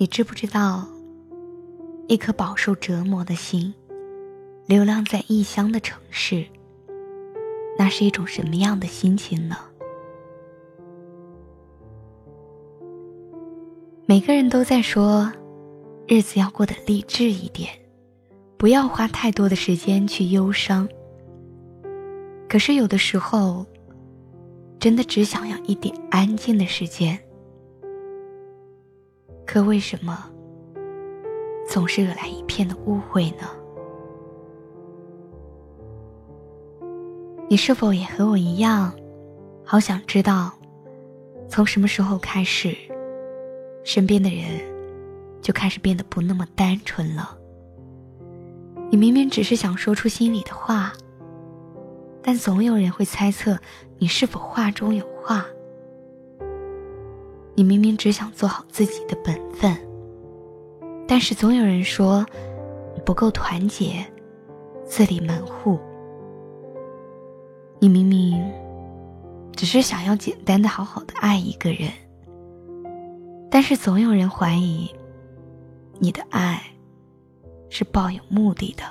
你知不知道，一颗饱受折磨的心，流浪在异乡的城市，那是一种什么样的心情呢？每个人都在说，日子要过得励志一点，不要花太多的时间去忧伤。可是有的时候，真的只想要一点安静的时间。可为什么总是惹来一片的误会呢？你是否也和我一样，好想知道，从什么时候开始，身边的人就开始变得不那么单纯了？你明明只是想说出心里的话，但总有人会猜测你是否话中有话。你明明只想做好自己的本分，但是总有人说你不够团结，自立门户。你明明只是想要简单的好好的爱一个人，但是总有人怀疑你的爱是抱有目的的，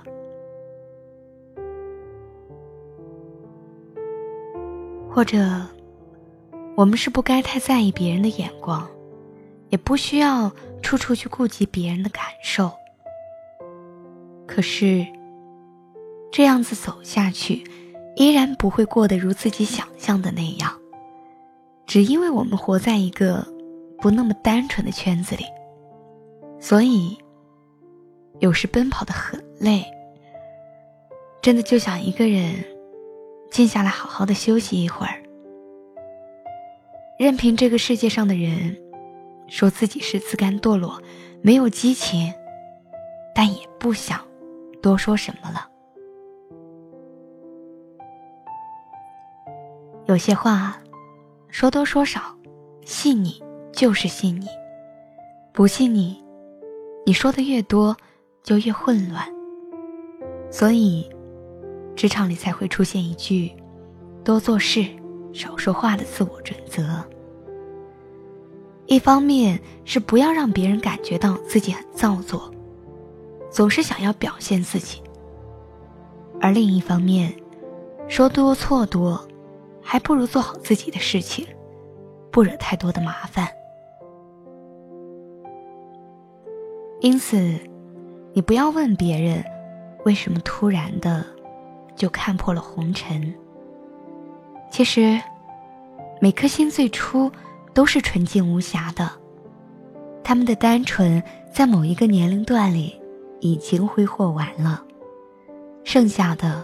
或者。我们是不该太在意别人的眼光，也不需要处处去顾及别人的感受。可是，这样子走下去，依然不会过得如自己想象的那样。只因为我们活在一个不那么单纯的圈子里，所以有时奔跑的很累，真的就想一个人静下来，好好的休息一会儿。任凭这个世界上的人说自己是自甘堕落、没有激情，但也不想多说什么了。有些话说多说少，信你就是信你；不信你，你说的越多就越混乱。所以，职场里才会出现一句“多做事”。少说话的自我准则，一方面是不要让别人感觉到自己很造作，总是想要表现自己；而另一方面，说多错多，还不如做好自己的事情，不惹太多的麻烦。因此，你不要问别人为什么突然的就看破了红尘。其实，每颗心最初都是纯净无瑕的，他们的单纯在某一个年龄段里已经挥霍完了，剩下的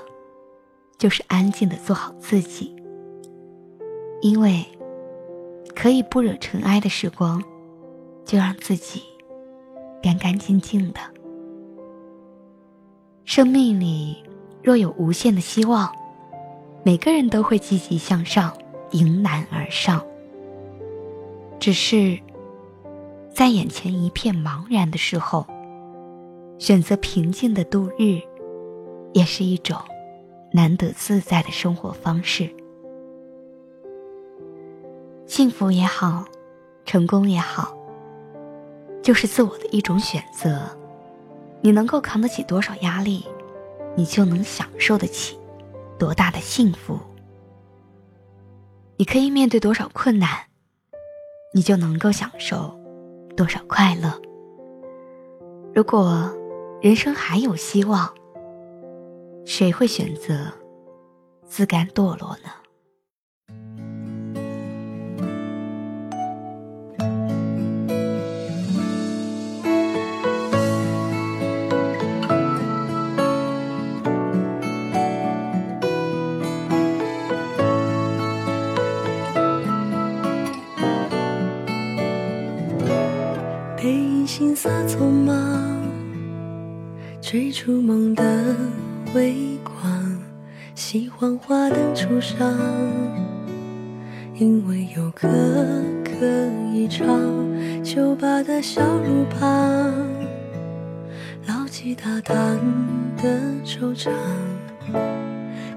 就是安静的做好自己。因为可以不惹尘埃的时光，就让自己干干净净的。生命里若有无限的希望。每个人都会积极向上，迎难而上。只是在眼前一片茫然的时候，选择平静的度日，也是一种难得自在的生活方式。幸福也好，成功也好，就是自我的一种选择。你能够扛得起多少压力，你就能享受得起。多大的幸福，你可以面对多少困难，你就能够享受多少快乐。如果人生还有希望，谁会选择自甘堕落呢？金色匆忙，追逐梦的微光，喜欢花灯初上，因为有歌可以唱。酒吧的小路旁，老吉他弹的惆怅，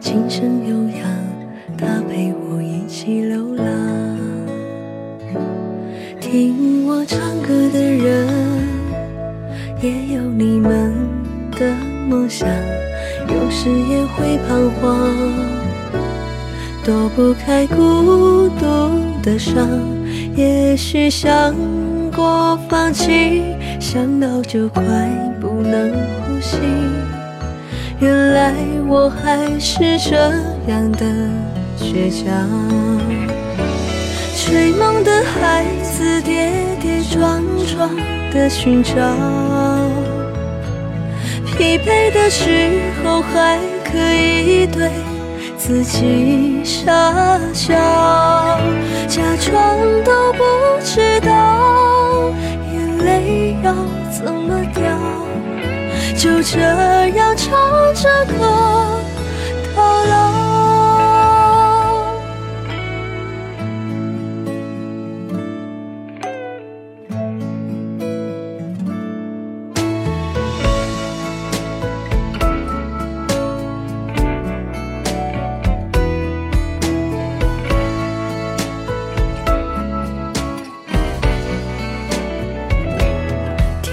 琴声悠扬，他陪我一起流浪。听我唱歌的人，也有你们的梦想，有时也会彷徨，躲不开孤独的伤。也许想过放弃，想到就快不能呼吸。原来我还是这样的倔强。追梦的孩子，跌跌撞撞的寻找，疲惫的时候还可以对自己傻笑，假装都不知道眼泪要怎么掉，就这样唱着歌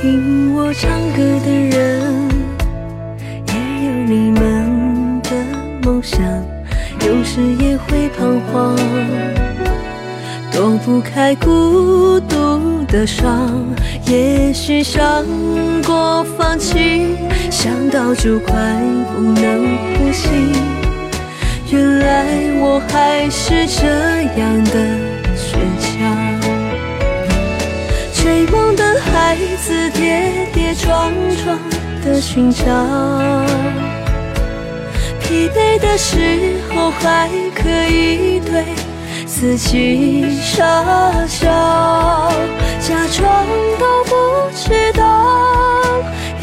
听我唱歌的人，也有你们的梦想，有时也会彷徨，躲不开孤独的伤。也许想过放弃，想到就快不能呼吸。原来我还是这样的寻找，疲惫的时候还可以对自己傻笑，假装都不知道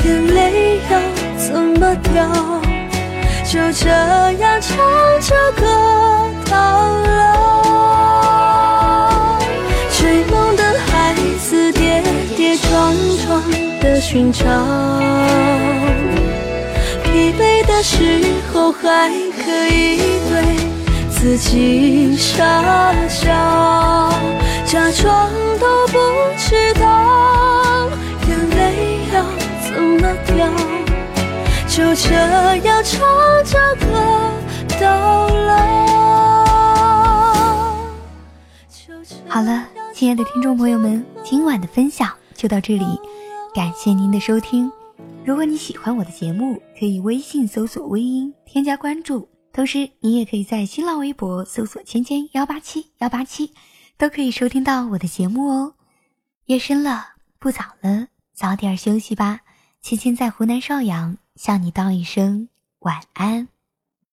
眼泪要怎么掉，就这样唱着歌到老。追梦的孩子跌跌撞撞的寻找，疲惫的时候还可以对自己傻笑，假装都不知道眼泪要怎么掉，就这样唱着歌到老。好了，亲爱的听众朋友们，今晚的分享。就到这里，感谢您的收听。如果你喜欢我的节目，可以微信搜索“微音”添加关注，同时你也可以在新浪微博搜索“芊芊幺八七幺八七”，都可以收听到我的节目哦。夜深了，不早了，早点休息吧。芊芊在湖南邵阳向你道一声晚安。